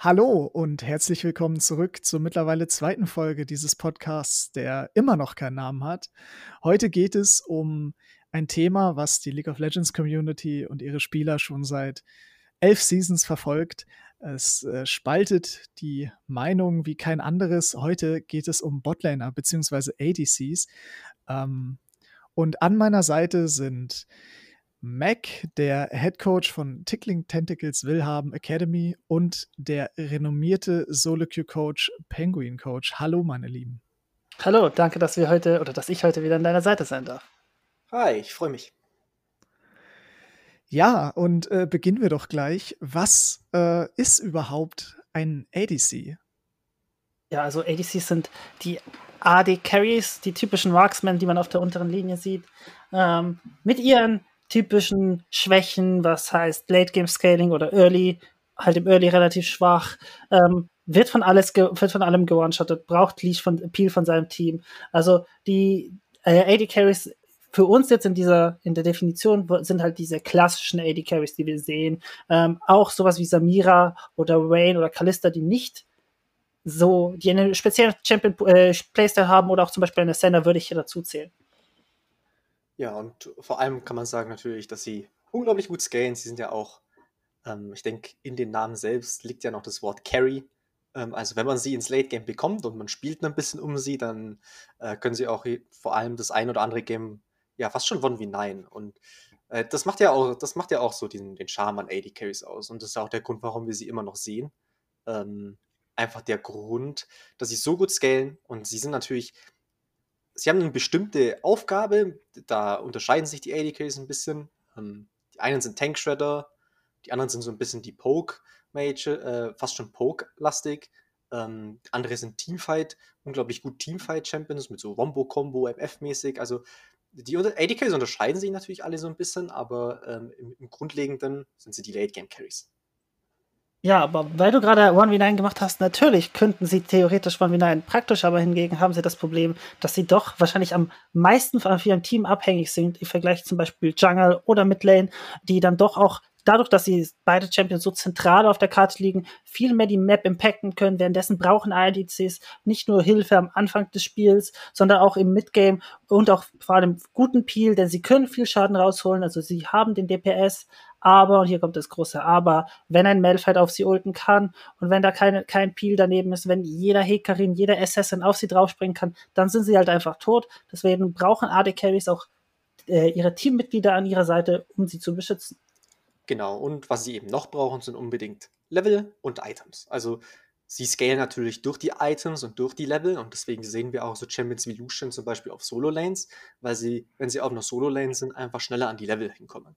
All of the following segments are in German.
Hallo und herzlich willkommen zurück zur mittlerweile zweiten Folge dieses Podcasts, der immer noch keinen Namen hat. Heute geht es um ein Thema, was die League of Legends Community und ihre Spieler schon seit elf Seasons verfolgt. Es äh, spaltet die Meinung wie kein anderes. Heute geht es um Botlaner bzw. ADCs. Ähm, und an meiner Seite sind Mac, der Head Coach von Tickling Tentacles Willhaben Academy und der renommierte Solo-Queue-Coach Penguin Coach. Hallo, meine Lieben. Hallo, danke, dass wir heute oder dass ich heute wieder an deiner Seite sein darf. Hi, ich freue mich. Ja, und äh, beginnen wir doch gleich. Was äh, ist überhaupt ein ADC? Ja, also ADCs sind die AD Carries, die typischen Marksmen, die man auf der unteren Linie sieht, ähm, mit ihren typischen Schwächen, was heißt Late Game Scaling oder Early, halt im Early relativ schwach, ähm, wird von alles wird von allem geone-shottet, braucht Leash von Peel von seinem Team. Also die äh, AD Carries für uns jetzt in dieser in der Definition sind halt diese klassischen AD Carries, die wir sehen, ähm, auch sowas wie Samira oder Wayne oder Kalista, die nicht so, die eine spezielle Champion äh, Playstyle haben oder auch zum Beispiel eine Sender würde ich hier dazu zählen. Ja, und vor allem kann man sagen natürlich, dass sie unglaublich gut scalen. Sie sind ja auch, ähm, ich denke, in den Namen selbst liegt ja noch das Wort Carry. Ähm, also wenn man sie ins Late Game bekommt und man spielt ein bisschen um sie, dann äh, können sie auch vor allem das ein oder andere Game ja fast schon one wie nein. Und äh, das macht ja auch, das macht ja auch so den, den Charme an AD Carries aus. Und das ist auch der Grund, warum wir sie immer noch sehen. Ähm, einfach der Grund, dass sie so gut scalen und sie sind natürlich sie haben eine bestimmte Aufgabe, da unterscheiden sich die AD Carries ein bisschen. Ähm, die einen sind Tank Shredder, die anderen sind so ein bisschen die Poke Mage, äh, fast schon Poke-lastig. Ähm, andere sind Teamfight, unglaublich gut Teamfight-Champions mit so Wombo-Combo, MF-mäßig. Also die AD Carries unterscheiden sich natürlich alle so ein bisschen, aber ähm, im, im Grundlegenden sind sie die Late-Game-Carries. Ja, aber weil du gerade 1v9 gemacht hast, natürlich könnten sie theoretisch 1v9. Praktisch aber hingegen haben sie das Problem, dass sie doch wahrscheinlich am meisten von ihrem Team abhängig sind, im Vergleich zum Beispiel Jungle oder Midlane, die dann doch auch dadurch, dass sie beide Champions so zentral auf der Karte liegen, viel mehr die Map impacten können. Währenddessen brauchen ADCs nicht nur Hilfe am Anfang des Spiels, sondern auch im Midgame und auch vor allem guten Peel, denn sie können viel Schaden rausholen. Also sie haben den DPS, aber, und hier kommt das große Aber, wenn ein Malphite auf sie ulten kann und wenn da keine, kein Peel daneben ist, wenn jeder Hekarin, jeder Assassin auf sie draufspringen kann, dann sind sie halt einfach tot. Deswegen brauchen AD Carries auch äh, ihre Teammitglieder an ihrer Seite, um sie zu beschützen. Genau, und was sie eben noch brauchen, sind unbedingt Level und Items. Also sie scalen natürlich durch die Items und durch die Level und deswegen sehen wir auch so Champions wie Lucian zum Beispiel auf Solo-Lanes, weil sie, wenn sie auf einer Solo-Lane sind, einfach schneller an die Level hinkommen.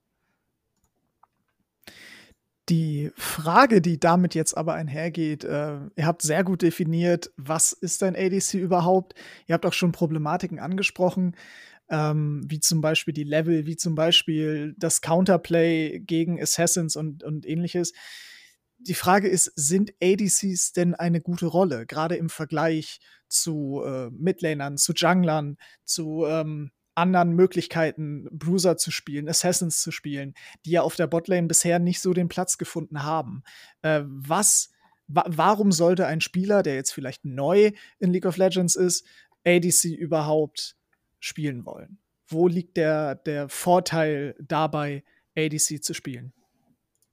Die Frage, die damit jetzt aber einhergeht, äh, ihr habt sehr gut definiert, was ist ein ADC überhaupt? Ihr habt auch schon Problematiken angesprochen, ähm, wie zum Beispiel die Level, wie zum Beispiel das Counterplay gegen Assassins und, und ähnliches. Die Frage ist, sind ADCs denn eine gute Rolle, gerade im Vergleich zu äh, Midlanern, zu Junglern, zu ähm, anderen Möglichkeiten, Bruiser zu spielen, Assassins zu spielen, die ja auf der Botlane bisher nicht so den Platz gefunden haben. Äh, was, wa warum sollte ein Spieler, der jetzt vielleicht neu in League of Legends ist, ADC überhaupt spielen wollen? Wo liegt der, der Vorteil dabei, ADC zu spielen?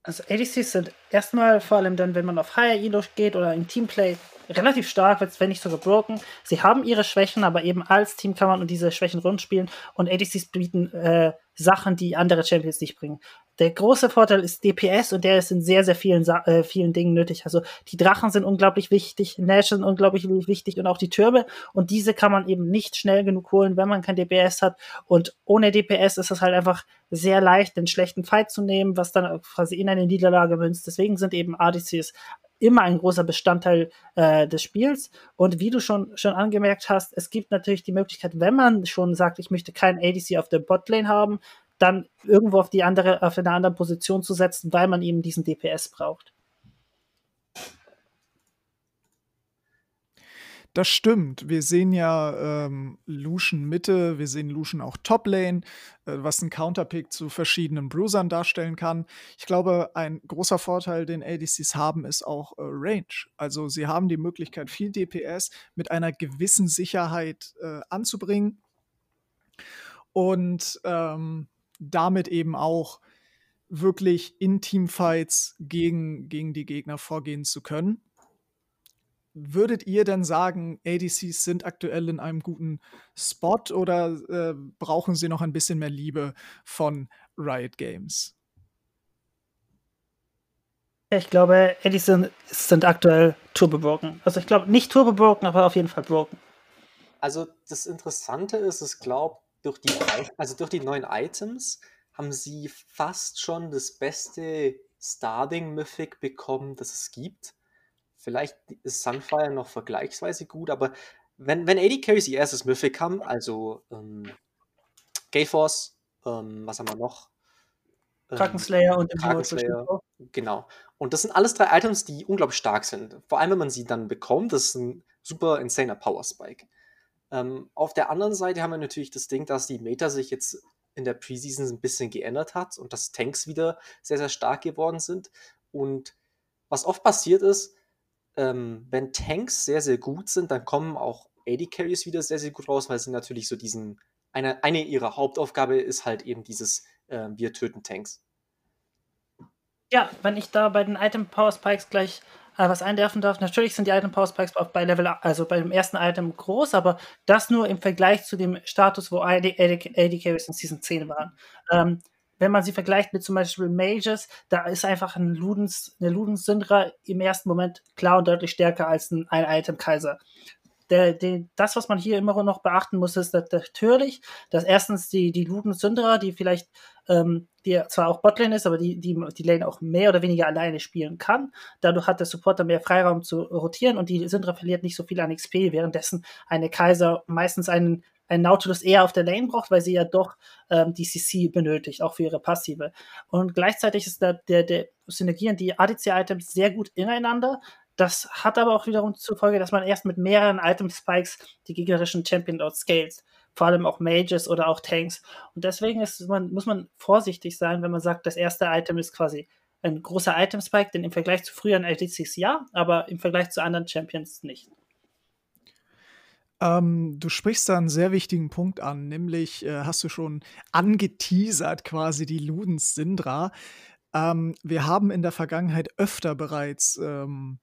Also ADCs sind erstmal vor allem dann, wenn man auf Higher Elo geht oder im Teamplay, relativ stark, wenn nicht sogar broken. Sie haben ihre Schwächen, aber eben als Team kann man diese Schwächen rund spielen und ADCs bieten äh, Sachen, die andere Champions nicht bringen. Der große Vorteil ist DPS und der ist in sehr, sehr vielen, äh, vielen Dingen nötig. Also die Drachen sind unglaublich wichtig, Nash sind unglaublich wichtig und auch die Türme. Und diese kann man eben nicht schnell genug holen, wenn man kein DPS hat. Und ohne DPS ist es halt einfach sehr leicht, den schlechten Fight zu nehmen, was dann quasi in eine Niederlage münzt. Deswegen sind eben ADCs immer ein großer Bestandteil äh, des Spiels. Und wie du schon, schon angemerkt hast, es gibt natürlich die Möglichkeit, wenn man schon sagt, ich möchte keinen ADC auf der Botlane haben, dann irgendwo auf die andere, auf eine andere Position zu setzen, weil man eben diesen DPS braucht. Das stimmt. Wir sehen ja ähm, Lucian Mitte, wir sehen Lucian auch Toplane, äh, was ein Counterpick zu verschiedenen Bruisern darstellen kann. Ich glaube, ein großer Vorteil, den ADCs haben, ist auch äh, Range. Also sie haben die Möglichkeit, viel DPS mit einer gewissen Sicherheit äh, anzubringen und ähm, damit eben auch wirklich in Teamfights gegen, gegen die Gegner vorgehen zu können würdet ihr denn sagen, ADCs sind aktuell in einem guten Spot oder äh, brauchen sie noch ein bisschen mehr Liebe von Riot Games? Ich glaube, ADCs sind, sind aktuell turbo broken. Also ich glaube nicht turbo broken, aber auf jeden Fall broken. Also das Interessante ist, ich glaube, durch die, also durch die neuen Items haben sie fast schon das beste Starting Mythic bekommen, das es gibt. Vielleicht ist Sunfire noch vergleichsweise gut, aber wenn, wenn AD Carries ihr erstes Mythic haben, also ähm, Gale Force, ähm, was haben wir noch? Ähm, Krakenslayer und Krakenslayer, genau. Und das sind alles drei Items, die unglaublich stark sind. Vor allem, wenn man sie dann bekommt, das ist ein super insaner Power Spike. Ähm, auf der anderen Seite haben wir natürlich das Ding, dass die Meta sich jetzt in der Preseason ein bisschen geändert hat und dass Tanks wieder sehr, sehr stark geworden sind. Und was oft passiert ist, ähm, wenn Tanks sehr, sehr gut sind, dann kommen auch AD Carries wieder sehr, sehr gut raus, weil sie natürlich so diesen, eine, eine ihrer Hauptaufgabe ist halt eben dieses, äh, wir töten Tanks. Ja, wenn ich da bei den Item Power Spikes gleich äh, was einwerfen darf, natürlich sind die Item Power Spikes auch bei Level, also bei dem ersten Item groß, aber das nur im Vergleich zu dem Status, wo AD, AD, AD Carries in Season 10 waren. Ähm, wenn man sie vergleicht mit zum Beispiel Mages, da ist einfach ein Ludens, eine Ludens Syndra im ersten Moment klar und deutlich stärker als ein, ein Item Kaiser. Der, der, das, was man hier immer noch beachten muss, ist natürlich, dass erstens die, die Ludens Syndra, die vielleicht, ähm, die zwar auch Botlane ist, aber die, die, die Lane auch mehr oder weniger alleine spielen kann. Dadurch hat der Supporter mehr Freiraum zu rotieren und die Syndra verliert nicht so viel an XP, währenddessen eine Kaiser meistens einen ein Nautilus eher auf der Lane braucht, weil sie ja doch ähm, die CC benötigt, auch für ihre Passive. Und gleichzeitig ist da der, der synergieren die ADC-Items sehr gut ineinander. Das hat aber auch wiederum zur Folge, dass man erst mit mehreren Item-Spikes die gegnerischen Champion outscales. Vor allem auch Mages oder auch Tanks. Und deswegen ist man, muss man vorsichtig sein, wenn man sagt, das erste Item ist quasi ein großer Item-Spike, denn im Vergleich zu früheren ADCs ja, aber im Vergleich zu anderen Champions nicht. Ähm, du sprichst da einen sehr wichtigen Punkt an, nämlich äh, hast du schon angeteasert quasi die Ludens Sindra. Ähm, wir haben in der Vergangenheit öfter bereits ähm,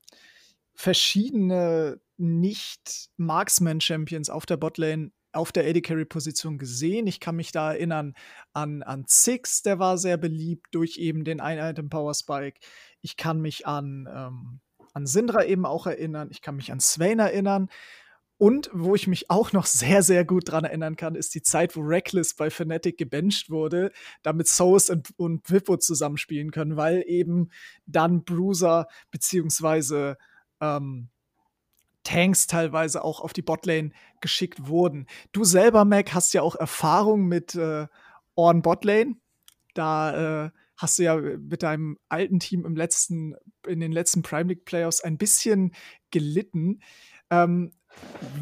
verschiedene Nicht-Marksman-Champions auf der Botlane auf der AD Carry Position gesehen. Ich kann mich da erinnern an, an Six, der war sehr beliebt durch eben den Ein-Item Power Spike. Ich kann mich an, ähm, an Syndra eben auch erinnern. Ich kann mich an Swain erinnern. Und wo ich mich auch noch sehr, sehr gut dran erinnern kann, ist die Zeit, wo Reckless bei Fnatic gebencht wurde, damit Souls und, und Vippo zusammenspielen können, weil eben dann Bruiser beziehungsweise ähm, Tanks teilweise auch auf die Botlane geschickt wurden. Du selber, Mac, hast ja auch Erfahrung mit äh, Orn Botlane. Da äh, hast du ja mit deinem alten Team im letzten, in den letzten Prime League Playoffs ein bisschen gelitten. Ähm,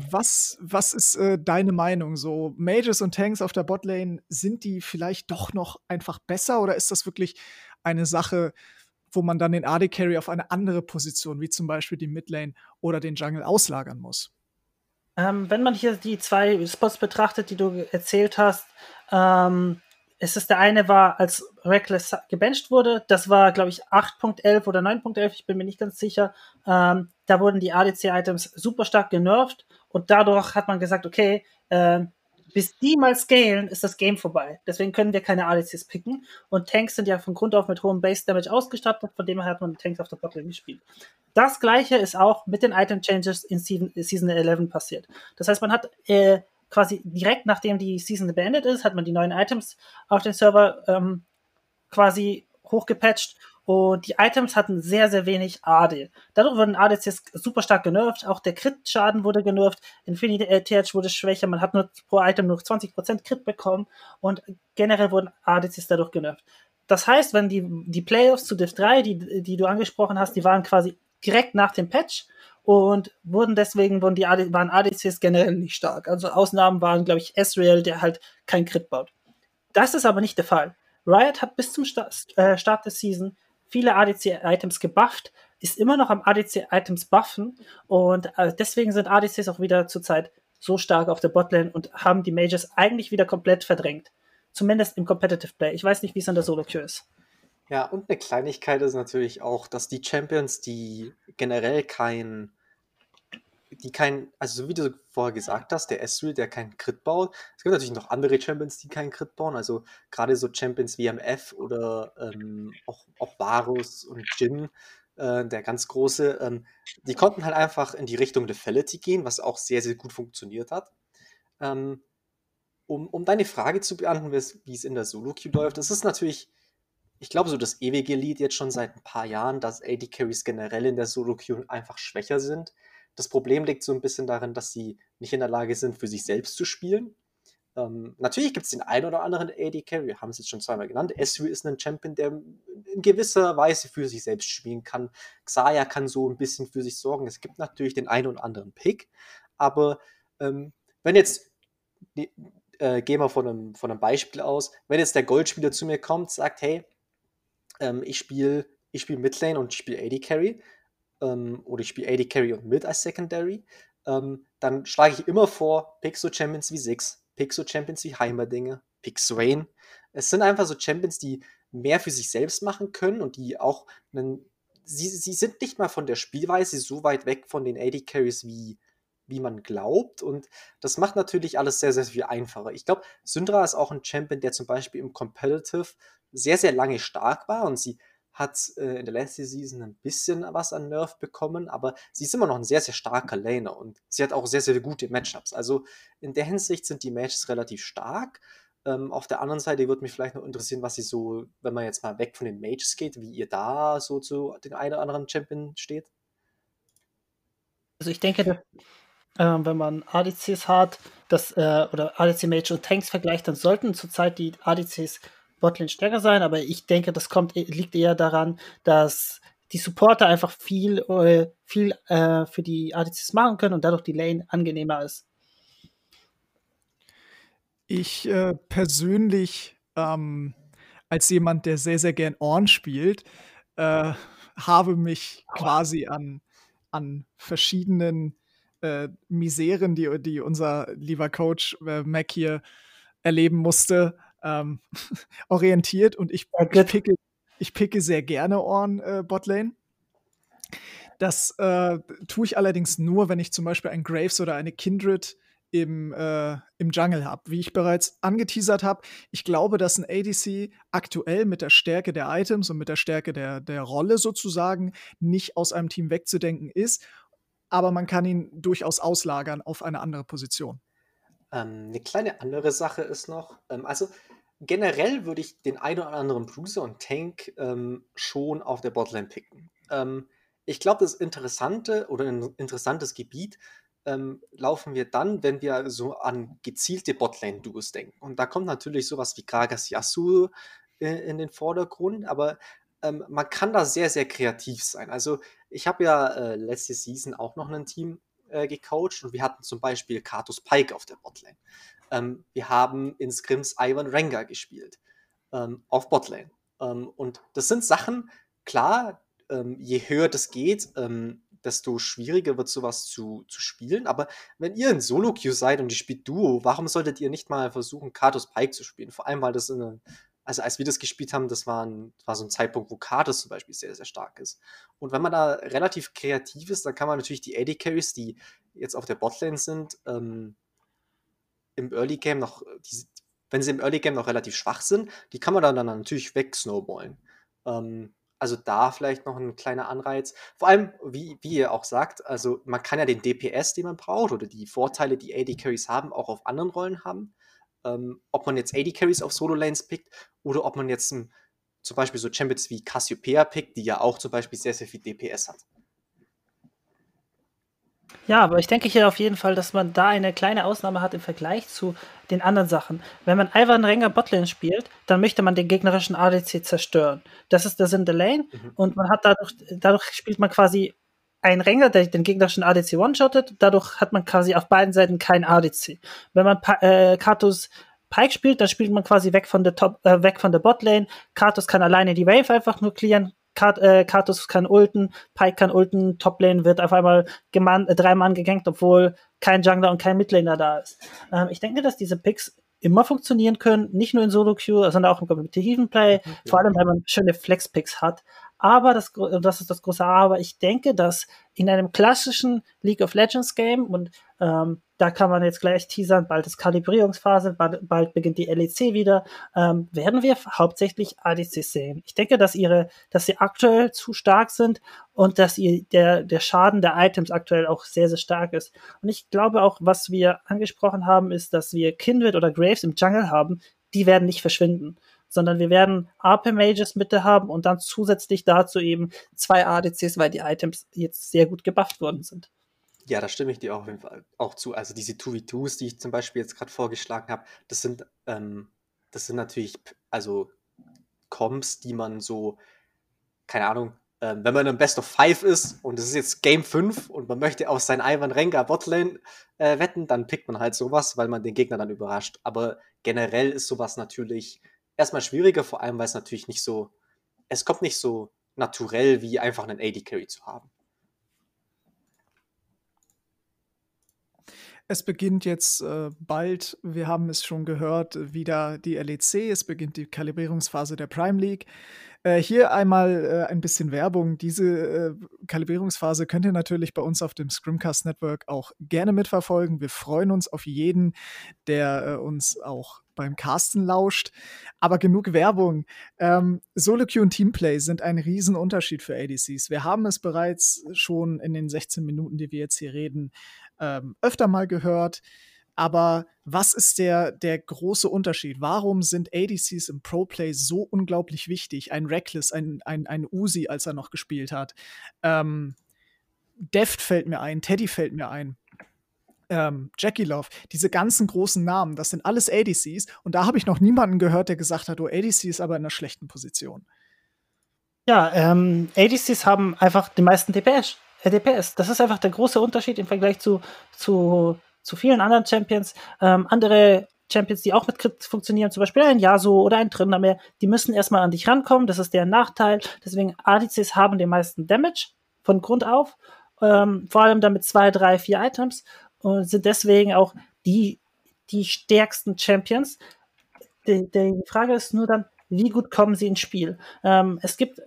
was, was ist äh, deine Meinung? So, Mages und Tanks auf der Botlane, sind die vielleicht doch noch einfach besser oder ist das wirklich eine Sache, wo man dann den AD Carry auf eine andere Position, wie zum Beispiel die Midlane oder den Jungle, auslagern muss? Ähm, wenn man hier die zwei Spots betrachtet, die du erzählt hast, ähm, es ist der eine war, als Reckless gebencht wurde, das war, glaube ich, 8.11 oder 9.11, ich bin mir nicht ganz sicher. Ähm, da wurden die ADC-Items super stark genervt und dadurch hat man gesagt, okay, äh, bis die mal scalen, ist das Game vorbei. Deswegen können wir keine ADCs picken. Und Tanks sind ja von Grund auf mit hohem Base Damage ausgestattet, von dem her hat man Tanks auf der Botlane gespielt. Das gleiche ist auch mit den Item Changes in Season 11 passiert. Das heißt, man hat äh, quasi direkt nachdem die Season beendet ist, hat man die neuen Items auf den Server ähm, quasi hochgepatcht. Und die Items hatten sehr, sehr wenig AD. Dadurch wurden ADCs super stark genervt, auch der Crit-Schaden wurde genervt, Infinity TH wurde schwächer, man hat nur pro Item nur 20% Crit bekommen. Und generell wurden ADCs dadurch genervt. Das heißt, wenn die, die Playoffs zu Div 3, die, die du angesprochen hast, die waren quasi direkt nach dem Patch und wurden deswegen wurden die AD, waren ADCs generell nicht stark. Also Ausnahmen waren, glaube ich, Ezreal, der halt kein Crit baut. Das ist aber nicht der Fall. Riot hat bis zum Start, äh, Start der Season viele ADC-Items gebufft, ist immer noch am ADC-Items buffen und äh, deswegen sind ADCs auch wieder zurzeit so stark auf der Botlane und haben die Mages eigentlich wieder komplett verdrängt. Zumindest im Competitive Play. Ich weiß nicht, wie es an der Solo-Queue ist. Ja, und eine Kleinigkeit ist natürlich auch, dass die Champions, die generell kein, die kein, also so wie du vorher gesagt hast, der Ezreal, der keinen Crit baut. Es gibt natürlich noch andere Champions, die keinen Crit bauen. Also gerade so Champions wie MF oder ähm, auch, auch Varus und Jin, äh, der ganz große, ähm, die konnten halt einfach in die Richtung Lethality gehen, was auch sehr, sehr gut funktioniert hat. Ähm, um, um deine Frage zu beantworten, wie es in der Solo-Queue läuft, das ist natürlich ich glaube, so das ewige Lied jetzt schon seit ein paar Jahren, dass AD Carries generell in der Solo-Queue einfach schwächer sind. Das Problem liegt so ein bisschen darin, dass sie nicht in der Lage sind, für sich selbst zu spielen. Ähm, natürlich gibt es den einen oder anderen AD Carry, haben es jetzt schon zweimal genannt. Esri ist ein Champion, der in gewisser Weise für sich selbst spielen kann. Xayah kann so ein bisschen für sich sorgen. Es gibt natürlich den einen oder anderen Pick, aber ähm, wenn jetzt äh, gehen wir von einem, von einem Beispiel aus, wenn jetzt der Goldspieler zu mir kommt, sagt, hey, ähm, ich spiele ich spiel Midlane und ich spiele AD Carry ähm, oder ich spiele AD Carry und Mid als Secondary, ähm, dann schlage ich immer vor, pick so Champions wie Six, pick so Champions wie Heimerdinger, pick Swain. Es sind einfach so Champions, die mehr für sich selbst machen können und die auch einen, sie, sie sind nicht mal von der Spielweise so weit weg von den AD Carries wie wie man glaubt. Und das macht natürlich alles sehr, sehr viel einfacher. Ich glaube, Syndra ist auch ein Champion, der zum Beispiel im Competitive sehr, sehr lange stark war und sie hat äh, in der letzten Season ein bisschen was an Nerf bekommen, aber sie ist immer noch ein sehr, sehr starker Laner und sie hat auch sehr, sehr gute Matchups. Also in der Hinsicht sind die Matches relativ stark. Ähm, auf der anderen Seite würde mich vielleicht noch interessieren, was sie so, wenn man jetzt mal weg von den Mages geht, wie ihr da so zu den einen oder anderen Champion steht. Also ich denke, äh, wenn man ADCs hat, das, äh, oder ADC Mage und Tanks vergleicht, dann sollten zurzeit die ADCs Botlane stärker sein, aber ich denke, das kommt, liegt eher daran, dass die Supporter einfach viel, äh, viel äh, für die ADCs machen können und dadurch die Lane angenehmer ist. Ich äh, persönlich, ähm, als jemand, der sehr, sehr gern Orn spielt, äh, habe mich quasi an, an verschiedenen äh, Miseren, die, die unser lieber Coach äh, Mac hier erleben musste, ähm, orientiert und ich, ich, picke, ich picke sehr gerne Ohren äh, Botlane. Das äh, tue ich allerdings nur, wenn ich zum Beispiel ein Graves oder eine Kindred im, äh, im Jungle habe. Wie ich bereits angeteasert habe, ich glaube, dass ein ADC aktuell mit der Stärke der Items und mit der Stärke der, der Rolle sozusagen nicht aus einem Team wegzudenken ist, aber man kann ihn durchaus auslagern auf eine andere Position. Ähm, eine kleine andere Sache ist noch, ähm, also generell würde ich den einen oder anderen Bruiser und Tank ähm, schon auf der Botlane picken. Ähm, ich glaube, das Interessante oder ein interessantes Gebiet ähm, laufen wir dann, wenn wir so an gezielte Botlane-Duos denken. Und da kommt natürlich sowas wie Gragas Yasuo äh, in den Vordergrund, aber ähm, man kann da sehr, sehr kreativ sein. Also ich habe ja äh, letzte Season auch noch ein Team äh, gecoacht und wir hatten zum Beispiel Katus Pike auf der Botlane. Ähm, wir haben in Scrims Ivan Rengar gespielt ähm, auf Botlane. Ähm, und das sind Sachen, klar, ähm, je höher das geht, ähm, desto schwieriger wird sowas zu, zu spielen. Aber wenn ihr in Solo-Queue seid und ihr spielt Duo, warum solltet ihr nicht mal versuchen, Katus Pike zu spielen? Vor allem, weil das in eine, also als wir das gespielt haben, das war, ein, war so ein Zeitpunkt, wo Katus zum Beispiel sehr, sehr stark ist. Und wenn man da relativ kreativ ist, dann kann man natürlich die AD Carries, die jetzt auf der Botlane sind, ähm, im Early Game noch, die, wenn sie im Early Game noch relativ schwach sind, die kann man dann, dann natürlich wegsnowballen. Ähm, also da vielleicht noch ein kleiner Anreiz. Vor allem, wie, wie ihr auch sagt, also man kann ja den DPS, den man braucht, oder die Vorteile, die AD Carries haben, auch auf anderen Rollen haben. Ähm, ob man jetzt AD Carries auf Solo Lanes pickt oder ob man jetzt um, zum Beispiel so Champions wie Cassiopeia pickt, die ja auch zum Beispiel sehr, sehr viel DPS hat. Ja, aber ich denke hier auf jeden Fall, dass man da eine kleine Ausnahme hat im Vergleich zu den anderen Sachen. Wenn man Ivan Renger Botlane spielt, dann möchte man den gegnerischen ADC zerstören. Das ist der Sinn der Lane mhm. und man hat dadurch, dadurch spielt man quasi ein Ränger, der den gegnerischen ADC one-shottet. Dadurch hat man quasi auf beiden Seiten kein ADC. Wenn man äh, Katos Pike spielt, dann spielt man quasi weg von der Top, äh, weg von der Botlane. Katos kann alleine die Wave einfach nur clearen. Kat, äh, Katus kann ulten, Pike kann ulten, Toplane wird auf einmal geman äh, drei Mann gegankt, obwohl kein Jungler und kein Midlaner da ist. Ähm, ich denke, dass diese Picks immer funktionieren können, nicht nur in Solo-Queue, sondern auch im kompetitiven Play, mhm, vor allem, wenn man schöne Flex-Picks hat. Aber, das, das ist das große Aber, ich denke, dass in einem klassischen League of Legends Game, und ähm, da kann man jetzt gleich teasern, bald ist Kalibrierungsphase, bald, bald beginnt die LEC wieder, ähm, werden wir hauptsächlich ADC sehen. Ich denke, dass ihre, dass sie aktuell zu stark sind und dass ihr, der, der Schaden der Items aktuell auch sehr, sehr stark ist. Und ich glaube auch, was wir angesprochen haben, ist, dass wir Kindred oder Graves im Jungle haben, die werden nicht verschwinden sondern wir werden AP-Mages mit haben und dann zusätzlich dazu eben zwei ADCs, weil die Items jetzt sehr gut gebufft worden sind. Ja, da stimme ich dir Fall auch zu. Also diese 2v2s, die ich zum Beispiel jetzt gerade vorgeschlagen habe, das sind, ähm, das sind natürlich, also Comps, die man so, keine Ahnung, ähm, wenn man im Best of Five ist und es ist jetzt Game 5 und man möchte auf seinen Ivan Rengar Botlane äh, wetten, dann pickt man halt sowas, weil man den Gegner dann überrascht. Aber generell ist sowas natürlich erstmal schwieriger, vor allem weil es natürlich nicht so, es kommt nicht so naturell wie einfach einen AD Carry zu haben. Es beginnt jetzt äh, bald, wir haben es schon gehört, wieder die LEC, es beginnt die Kalibrierungsphase der Prime League. Äh, hier einmal äh, ein bisschen Werbung. Diese äh, Kalibrierungsphase könnt ihr natürlich bei uns auf dem Scrimcast Network auch gerne mitverfolgen. Wir freuen uns auf jeden, der äh, uns auch beim Casten lauscht. Aber genug Werbung. Ähm, Solo Queue und Teamplay sind ein Riesenunterschied für ADCs. Wir haben es bereits schon in den 16 Minuten, die wir jetzt hier reden, ähm, öfter mal gehört. Aber was ist der, der große Unterschied? Warum sind ADCs im Pro-Play so unglaublich wichtig? Ein Reckless, ein, ein, ein Uzi, als er noch gespielt hat. Ähm, Deft fällt mir ein, Teddy fällt mir ein. Ähm, Jackie Love, diese ganzen großen Namen, das sind alles ADCs. Und da habe ich noch niemanden gehört, der gesagt hat, oh, ADC ist aber in einer schlechten Position. Ja, ähm, ADCs haben einfach die meisten DPS. DPS. Das ist einfach der große Unterschied im Vergleich zu, zu, zu vielen anderen Champions. Ähm, andere Champions, die auch mit Crit funktionieren, zum Beispiel ein Yasuo oder ein Tryndamere, die müssen erstmal an dich rankommen. Das ist der Nachteil. Deswegen ADCs haben den meisten Damage von Grund auf. Ähm, vor allem dann mit zwei, drei, vier Items und sind deswegen auch die, die stärksten Champions. Die, die Frage ist nur dann, wie gut kommen sie ins Spiel? Ähm, es gibt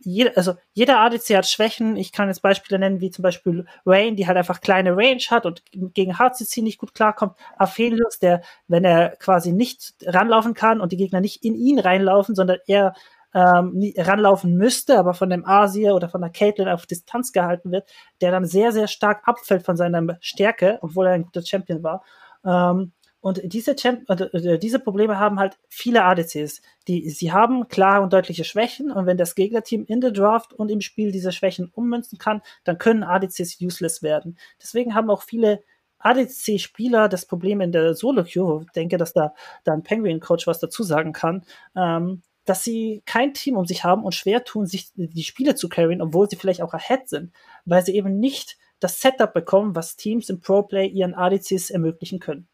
jeder, also jeder ADC hat Schwächen. Ich kann jetzt Beispiele nennen, wie zum Beispiel Rain, die halt einfach kleine Range hat und gegen HCC nicht gut klarkommt. Aphelios, der, wenn er quasi nicht ranlaufen kann und die Gegner nicht in ihn reinlaufen, sondern er ähm, ranlaufen müsste, aber von dem Asia oder von der Caitlyn auf Distanz gehalten wird, der dann sehr, sehr stark abfällt von seiner Stärke, obwohl er ein guter Champion war. Ähm, und diese, Champ äh, diese Probleme haben halt viele ADCs. Die, sie haben klare und deutliche Schwächen und wenn das Gegnerteam in der Draft und im Spiel diese Schwächen ummünzen kann, dann können ADCs useless werden. Deswegen haben auch viele ADC-Spieler das Problem in der Solo-Queue, ich denke, dass da, da ein Penguin-Coach was dazu sagen kann, ähm, dass sie kein Team um sich haben und schwer tun, sich die Spiele zu carryen, obwohl sie vielleicht auch ahead sind, weil sie eben nicht das Setup bekommen, was Teams im Pro-Play ihren ADCs ermöglichen können.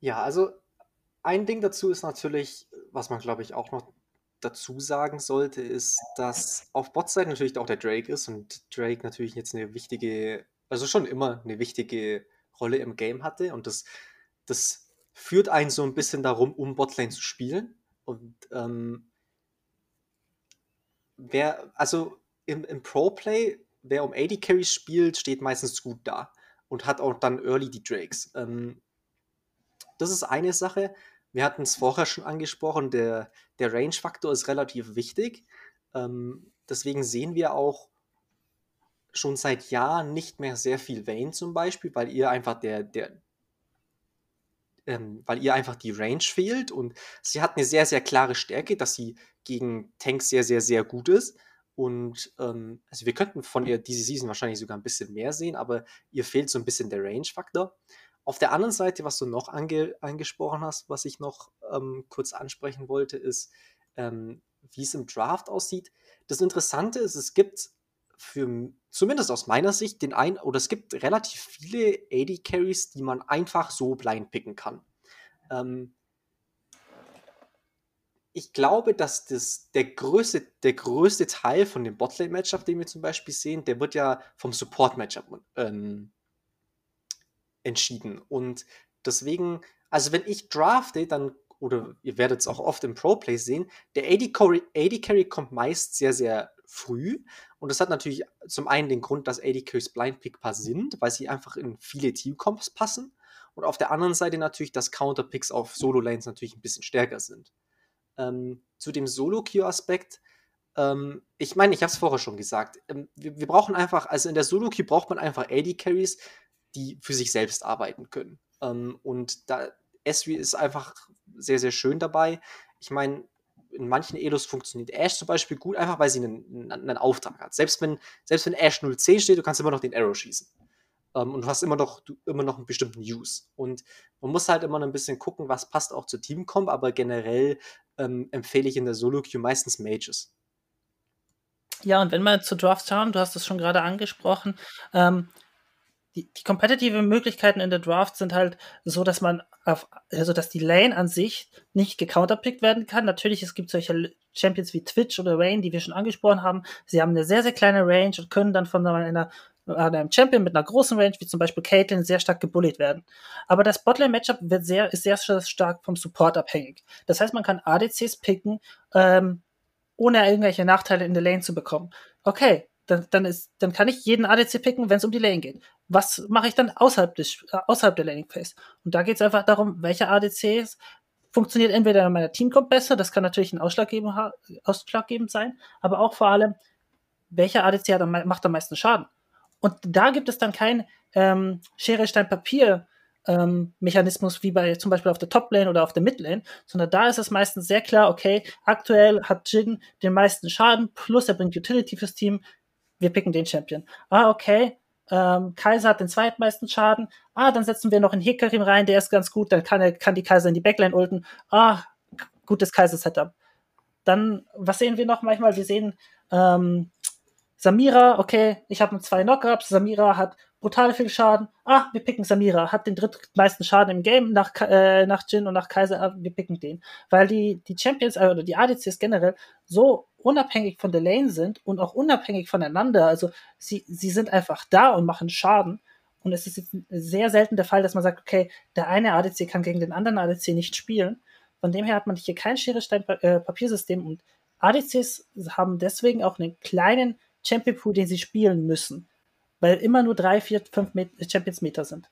Ja, also ein Ding dazu ist natürlich, was man glaube ich auch noch dazu sagen sollte, ist, dass auf Bot-Seite natürlich auch der Drake ist und Drake natürlich jetzt eine wichtige, also schon immer eine wichtige Rolle im Game hatte und das, das führt einen so ein bisschen darum, um Botlane zu spielen. Und ähm, wer, also im, im Pro-Play, wer um AD Carries spielt, steht meistens gut da und hat auch dann early die Drakes. Ähm, das ist eine Sache. Wir hatten es vorher schon angesprochen, der, der Range-Faktor ist relativ wichtig. Ähm, deswegen sehen wir auch schon seit Jahren nicht mehr sehr viel Vayne zum Beispiel, weil ihr einfach der, der, ähm, weil ihr einfach die Range fehlt und sie hat eine sehr, sehr klare Stärke, dass sie gegen Tanks sehr, sehr, sehr gut ist. Und ähm, also wir könnten von ihr diese Season wahrscheinlich sogar ein bisschen mehr sehen, aber ihr fehlt so ein bisschen der Range-Faktor. Auf der anderen Seite, was du noch ange angesprochen hast, was ich noch ähm, kurz ansprechen wollte, ist, ähm, wie es im Draft aussieht. Das Interessante ist, es gibt für zumindest aus meiner Sicht den ein oder es gibt relativ viele AD Carries, die man einfach so blind picken kann. Ähm, ich glaube, dass das der größte, der größte Teil von dem Botlane-Matchup, den wir zum Beispiel sehen, der wird ja vom Support-Matchup ähm, entschieden. Und deswegen, also wenn ich drafte, dann, oder ihr werdet es auch oft im Pro-Play sehen, der AD Carry, AD Carry kommt meist sehr, sehr früh. Und das hat natürlich zum einen den Grund, dass AD Carries blind pickbar sind, weil sie einfach in viele Team-Comps passen. Und auf der anderen Seite natürlich, dass Counter-Picks auf Solo-Lanes natürlich ein bisschen stärker sind. Ähm, zu dem Solo-Queue-Aspekt, ähm, ich meine, ich habe es vorher schon gesagt, ähm, wir, wir, brauchen einfach, also in der Solo-Queue braucht man einfach AD-Carries, die für sich selbst arbeiten können. Ähm, und da Esri ist einfach sehr, sehr schön dabei. Ich meine, in manchen Elos funktioniert Ash zum Beispiel gut, einfach weil sie einen, einen, Auftrag hat. Selbst wenn, selbst wenn Ash 010 steht, du kannst immer noch den Arrow schießen. Ähm, und du hast immer noch, du, immer noch einen bestimmten Use. Und man muss halt immer ein bisschen gucken, was passt auch zur Teamcomp, aber generell ähm, empfehle ich in der Solo-Queue meistens Mages. Ja, und wenn wir zu Drafts schauen, du hast es schon gerade angesprochen, ähm, die, die kompetitive Möglichkeiten in der Draft sind halt so, dass man auf, also dass die Lane an sich nicht gecounterpickt werden kann. Natürlich, es gibt solche Champions wie Twitch oder Rain, die wir schon angesprochen haben. Sie haben eine sehr, sehr kleine Range und können dann von einer einem Champion mit einer großen Range, wie zum Beispiel Caitlyn, sehr stark gebullied werden. Aber das Botlane-Matchup sehr, ist sehr stark vom Support abhängig. Das heißt, man kann ADCs picken, ähm, ohne irgendwelche Nachteile in der Lane zu bekommen. Okay, dann, dann, ist, dann kann ich jeden ADC picken, wenn es um die Lane geht. Was mache ich dann außerhalb, des, äh, außerhalb der Laning Phase? Und da geht es einfach darum, welche ADCs funktioniert entweder in meiner Team kommt besser, das kann natürlich ein ausschlaggebend, ausschlaggebend sein, aber auch vor allem, welcher ADC hat, macht am meisten Schaden. Und da gibt es dann kein ähm, Schere, Stein, Papier ähm, Mechanismus wie bei zum Beispiel auf der Top-Lane oder auf der Mid-Lane, sondern da ist es meistens sehr klar, okay, aktuell hat Jin den meisten Schaden, plus er bringt Utility fürs Team, wir picken den Champion. Ah, okay. Ähm, Kaiser hat den zweitmeisten Schaden. Ah, dann setzen wir noch einen Hikarim rein, der ist ganz gut. Dann kann, er, kann die Kaiser in die Backline ulten. Ah, gutes Kaiser-Setup. Dann, was sehen wir noch manchmal? Wir sehen ähm, Samira, okay, ich habe zwei Knockups. Samira hat brutal viel Schaden. Ah, wir picken Samira, hat den drittmeisten Schaden im Game nach, äh, nach Jin und nach Kaiser, ah, wir picken den. Weil die, die Champions äh, oder die ADCs generell so unabhängig von der Lane sind und auch unabhängig voneinander. Also sie, sie sind einfach da und machen Schaden. Und es ist sehr selten der Fall, dass man sagt, okay, der eine ADC kann gegen den anderen ADC nicht spielen. Von dem her hat man hier kein Schere-Stein-Papiersystem und ADCs haben deswegen auch einen kleinen Champion Pool, den sie spielen müssen weil immer nur drei, vier, fünf Champions Meter sind.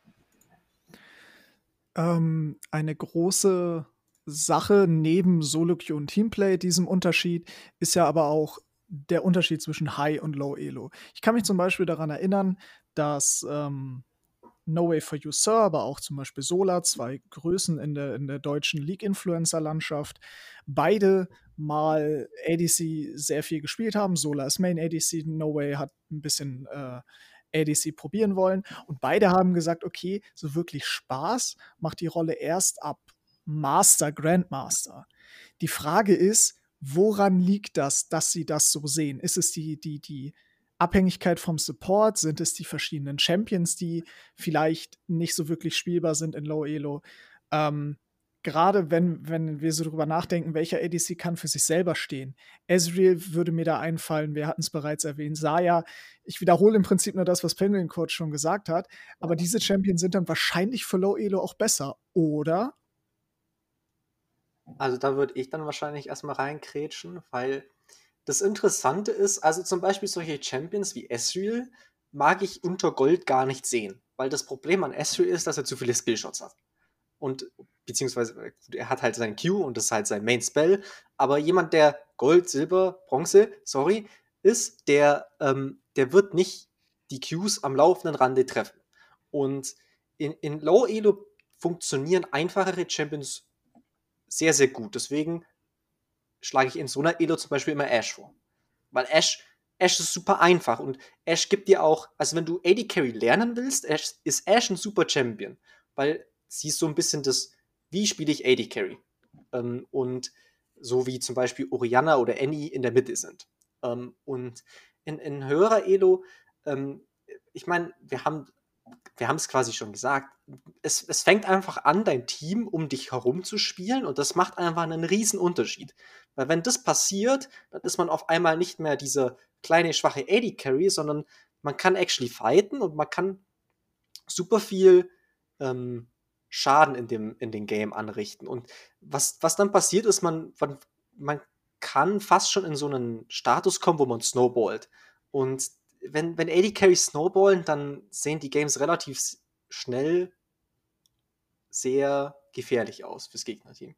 Ähm, eine große Sache neben Solo-Queue und Teamplay, diesem Unterschied, ist ja aber auch der Unterschied zwischen High und Low Elo. Ich kann mich zum Beispiel daran erinnern, dass ähm, No Way for You Sir, aber auch zum Beispiel Sola, zwei Größen in der, in der deutschen League-Influencer-Landschaft, beide mal ADC sehr viel gespielt haben. Sola ist Main ADC, No Way hat ein bisschen äh, ADC probieren wollen. Und beide haben gesagt, okay, so wirklich Spaß macht die Rolle erst ab Master, Grandmaster. Die Frage ist, woran liegt das, dass sie das so sehen? Ist es die, die, die Abhängigkeit vom Support? Sind es die verschiedenen Champions, die vielleicht nicht so wirklich spielbar sind in Low Elo? Ähm, gerade wenn, wenn wir so drüber nachdenken, welcher ADC kann für sich selber stehen. Ezreal würde mir da einfallen, wir hatten es bereits erwähnt. Saya, ich wiederhole im Prinzip nur das, was Penguin Coach schon gesagt hat, aber diese Champions sind dann wahrscheinlich für Low Elo auch besser, oder? Also da würde ich dann wahrscheinlich erstmal reinkrätschen, weil das Interessante ist, also zum Beispiel solche Champions wie Ezreal mag ich unter Gold gar nicht sehen, weil das Problem an Ezreal ist, dass er zu viele Skillshots hat und beziehungsweise er hat halt sein Q und das ist halt sein Main Spell, aber jemand, der Gold, Silber, Bronze, sorry, ist, der, ähm, der wird nicht die Qs am laufenden Rande treffen. Und in, in Low Elo funktionieren einfachere Champions sehr, sehr gut. Deswegen schlage ich in so einer Elo zum Beispiel immer Ash vor. Weil Ash, Ash ist super einfach und Ash gibt dir auch, also wenn du AD Carry lernen willst, Ash, ist Ash ein super Champion. Weil sie ist so ein bisschen das, wie spiele ich AD Carry? Ähm, und so wie zum Beispiel Oriana oder Annie in der Mitte sind. Ähm, und in, in höherer Elo, ähm, ich meine, wir haben wir haben es quasi schon gesagt, es, es fängt einfach an, dein Team um dich herum zu spielen und das macht einfach einen riesen Unterschied. Weil wenn das passiert, dann ist man auf einmal nicht mehr dieser kleine, schwache AD Carry, sondern man kann actually fighten und man kann super viel ähm, Schaden in dem, in dem Game anrichten. Und was, was dann passiert ist, man, man, man kann fast schon in so einen Status kommen, wo man snowballt. Und wenn, wenn AD Carries snowballen, dann sehen die Games relativ schnell sehr gefährlich aus fürs Gegnerteam.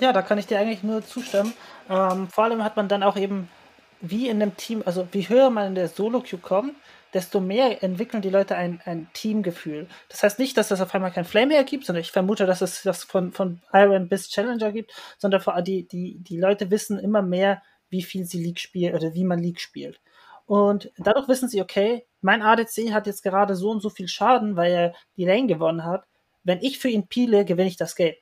Ja, da kann ich dir eigentlich nur zustimmen. Ähm, vor allem hat man dann auch eben, wie in einem Team, also wie höher man in der Solo-Queue kommt, desto mehr entwickeln die Leute ein, ein Teamgefühl. Das heißt nicht, dass es auf einmal kein Flame mehr gibt, sondern ich vermute, dass es das von, von Iron bis Challenger gibt, sondern die, die, die Leute wissen immer mehr, wie viel sie League spielen oder wie man League spielt. Und dadurch wissen sie, okay, mein ADC hat jetzt gerade so und so viel Schaden, weil er die Lane gewonnen hat. Wenn ich für ihn piele, gewinne ich das Game.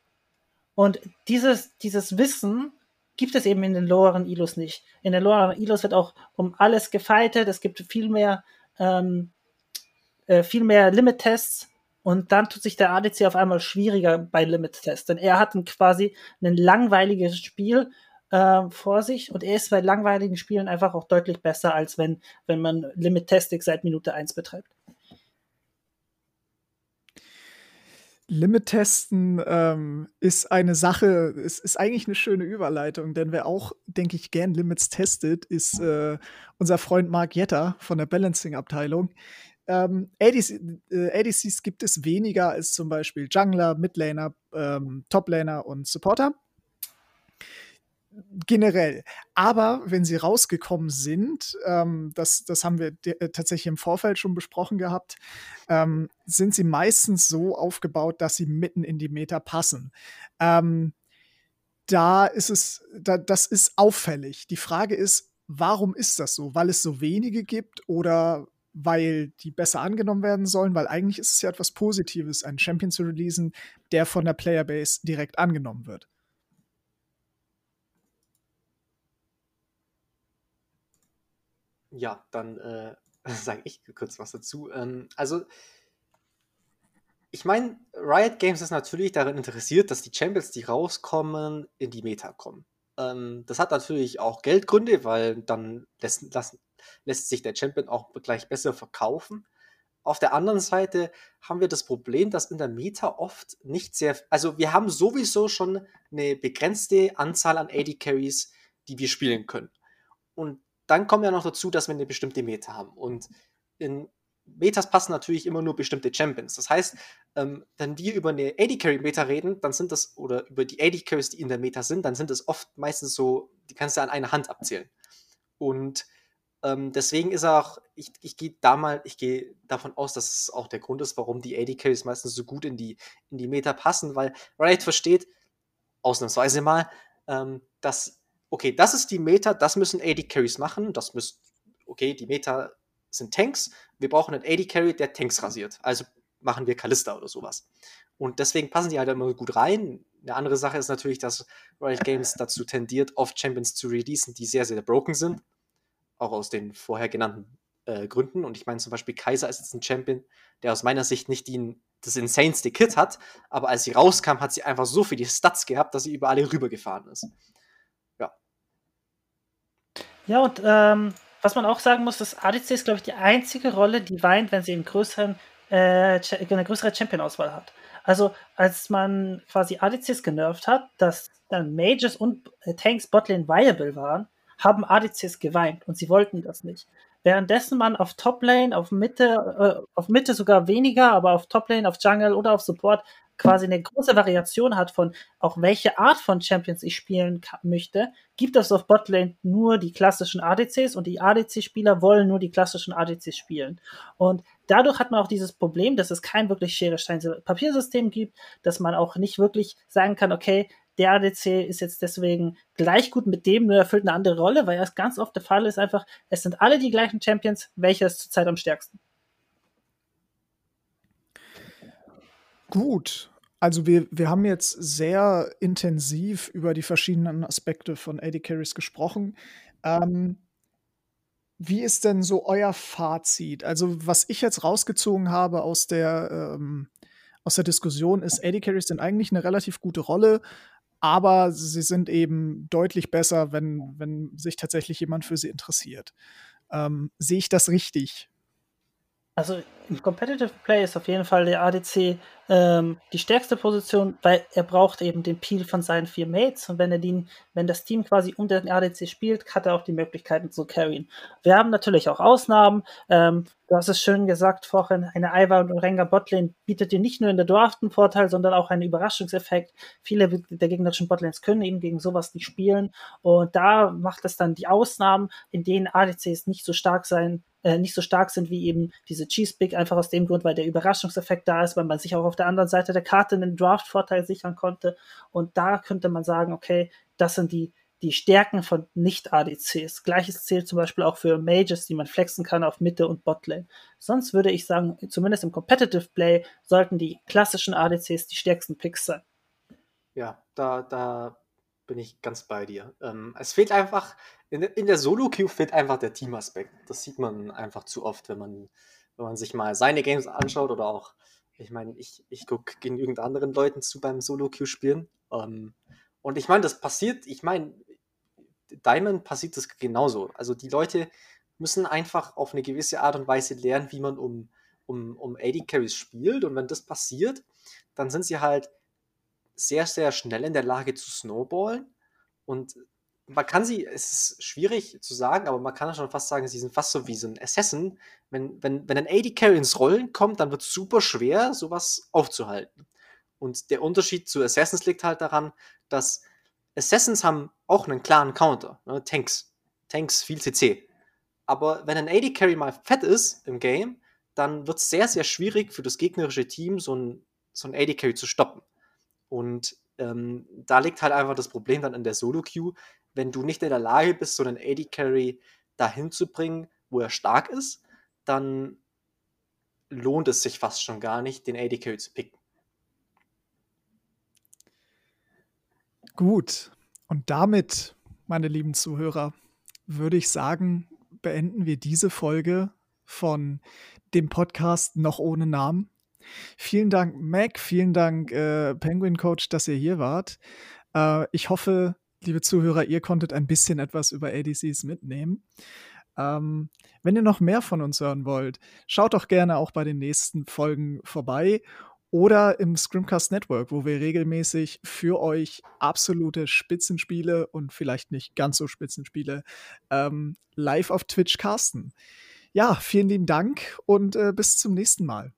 Und dieses, dieses Wissen gibt es eben in den loweren Ilos nicht. In den loweren Ilos wird auch um alles gefightet. Es gibt viel mehr ähm, äh, viel mehr Limit-Tests und dann tut sich der ADC auf einmal schwieriger bei Limit-Tests, denn er hat ein, quasi ein langweiliges Spiel äh, vor sich und er ist bei langweiligen Spielen einfach auch deutlich besser, als wenn, wenn man Limit-Testing seit Minute 1 betreibt. Limit-Testen ähm, ist eine Sache, es ist eigentlich eine schöne Überleitung, denn wer auch, denke ich, gern Limits testet, ist äh, unser Freund Mark Jetter von der Balancing-Abteilung. Ähm, ADC, äh, ADCs gibt es weniger als zum Beispiel Jungler, Midlaner, ähm, Toplaner und Supporter generell. Aber wenn sie rausgekommen sind, ähm, das, das haben wir äh, tatsächlich im Vorfeld schon besprochen gehabt, ähm, sind sie meistens so aufgebaut, dass sie mitten in die Meta passen. Ähm, da ist es, da, das ist auffällig. Die Frage ist, warum ist das so? Weil es so wenige gibt oder weil die besser angenommen werden sollen? Weil eigentlich ist es ja etwas Positives, einen Champion zu releasen, der von der Playerbase direkt angenommen wird. Ja, dann äh, sage ich kurz was dazu. Ähm, also, ich meine, Riot Games ist natürlich daran interessiert, dass die Champions, die rauskommen, in die Meta kommen. Ähm, das hat natürlich auch Geldgründe, weil dann lässt, lässt, lässt sich der Champion auch gleich besser verkaufen. Auf der anderen Seite haben wir das Problem, dass in der Meta oft nicht sehr, also wir haben sowieso schon eine begrenzte Anzahl an AD Carries, die wir spielen können. Und dann kommt ja noch dazu, dass wir eine bestimmte Meta haben. Und in Metas passen natürlich immer nur bestimmte Champions. Das heißt, ähm, wenn wir über eine AD Carry Meta reden, dann sind das, oder über die AD Carries, die in der Meta sind, dann sind es oft meistens so, die kannst du an einer Hand abzählen. Und ähm, deswegen ist auch, ich, ich gehe da mal, ich gehe davon aus, dass es auch der Grund ist, warum die AD Carries meistens so gut in die, in die Meta passen, weil Riot versteht, ausnahmsweise mal, ähm, dass okay, das ist die Meta, das müssen AD Carries machen, das müssen, okay, die Meta sind Tanks, wir brauchen einen AD Carry, der Tanks rasiert. Also machen wir Kalista oder sowas. Und deswegen passen die halt immer gut rein. Eine andere Sache ist natürlich, dass Riot Games dazu tendiert, oft Champions zu releasen, die sehr, sehr broken sind. Auch aus den vorher genannten äh, Gründen. Und ich meine zum Beispiel, Kaiser ist jetzt ein Champion, der aus meiner Sicht nicht die, das insaneste Kit hat, aber als sie rauskam, hat sie einfach so viele Stats gehabt, dass sie über alle rübergefahren ist. Ja, und ähm, was man auch sagen muss, das ADC ist, glaube ich, die einzige Rolle, die weint, wenn sie einen größeren, äh, eine größere Champion-Auswahl hat. Also, als man quasi ADCs genervt hat, dass dann Mages und äh, Tanks Botlane viable waren, haben ADCs geweint und sie wollten das nicht. Währenddessen man auf Toplane, auf Mitte, äh, auf Mitte sogar weniger, aber auf Toplane, auf Jungle oder auf Support quasi eine große Variation hat von auch welche Art von Champions ich spielen möchte, gibt es auf Botlane nur die klassischen ADCs und die ADC-Spieler wollen nur die klassischen ADCs spielen. Und dadurch hat man auch dieses Problem, dass es kein wirklich Schere, Stein, Papiersystem gibt, dass man auch nicht wirklich sagen kann, okay, der ADC ist jetzt deswegen gleich gut mit dem, nur erfüllt eine andere Rolle, weil es ganz oft der Fall ist einfach, es sind alle die gleichen Champions, welcher ist zurzeit am stärksten? Gut, Also wir, wir haben jetzt sehr intensiv über die verschiedenen Aspekte von AD Carries gesprochen. Ähm, wie ist denn so euer Fazit? Also, was ich jetzt rausgezogen habe aus der, ähm, aus der Diskussion ist, AD Carries sind eigentlich eine relativ gute Rolle, aber sie sind eben deutlich besser, wenn, wenn sich tatsächlich jemand für sie interessiert. Ähm, sehe ich das richtig? Also im Competitive Play ist auf jeden Fall der ADC ähm, die stärkste Position, weil er braucht eben den Peel von seinen vier Mates und wenn er den, wenn das Team quasi um den ADC spielt, hat er auch die Möglichkeiten zu carryen. Wir haben natürlich auch Ausnahmen. Ähm, du hast es schön gesagt vorhin, eine Ivar und Renga Botlane bietet dir nicht nur in der Draft einen Vorteil, sondern auch einen Überraschungseffekt. Viele der gegnerischen Botlanes können eben gegen sowas nicht spielen und da macht es dann die Ausnahmen, in denen ADCs nicht so stark sein äh, nicht so stark sind wie eben diese Cheese Big, einfach aus dem Grund, weil der Überraschungseffekt da ist, weil man sich auch auf der anderen Seite der Karte einen Draft-Vorteil sichern konnte. Und da könnte man sagen, okay, das sind die, die Stärken von Nicht-ADCs. Gleiches zählt zum Beispiel auch für Mages, die man flexen kann auf Mitte und Botlane. Sonst würde ich sagen, zumindest im Competitive Play sollten die klassischen ADCs die stärksten Picks sein. Ja, da, da bin ich ganz bei dir. Ähm, es fehlt einfach, in, in der Solo-Queue fehlt einfach der Teamaspekt. Das sieht man einfach zu oft, wenn man, wenn man sich mal seine Games anschaut oder auch, ich meine, ich, ich gucke genügend anderen Leuten zu beim Solo-Queue spielen. Ähm, und ich meine, das passiert, ich meine, Diamond passiert das genauso. Also die Leute müssen einfach auf eine gewisse Art und Weise lernen, wie man um, um, um AD Carries spielt. Und wenn das passiert, dann sind sie halt sehr, sehr schnell in der Lage zu snowballen. Und man kann sie, es ist schwierig zu sagen, aber man kann schon fast sagen, sie sind fast so wie so ein Assassin. Wenn, wenn, wenn ein AD Carry ins Rollen kommt, dann wird es super schwer, sowas aufzuhalten. Und der Unterschied zu Assassins liegt halt daran, dass Assassins haben auch einen klaren Counter. Ne? Tanks. Tanks, viel CC. Aber wenn ein AD Carry mal fett ist im Game, dann wird es sehr, sehr schwierig für das gegnerische Team, so ein, so ein AD Carry zu stoppen. Und ähm, da liegt halt einfach das Problem dann in der Solo-Queue, wenn du nicht in der Lage bist, so einen AD Carry dahin zu bringen, wo er stark ist, dann lohnt es sich fast schon gar nicht, den AD Carry zu picken. Gut. Und damit, meine lieben Zuhörer, würde ich sagen, beenden wir diese Folge von dem Podcast noch ohne Namen. Vielen Dank, Mac. Vielen Dank, äh, Penguin Coach, dass ihr hier wart. Äh, ich hoffe, liebe Zuhörer, ihr konntet ein bisschen etwas über ADCs mitnehmen. Ähm, wenn ihr noch mehr von uns hören wollt, schaut doch gerne auch bei den nächsten Folgen vorbei oder im Scrimcast Network, wo wir regelmäßig für euch absolute Spitzenspiele und vielleicht nicht ganz so Spitzenspiele ähm, live auf Twitch casten. Ja, vielen lieben Dank und äh, bis zum nächsten Mal.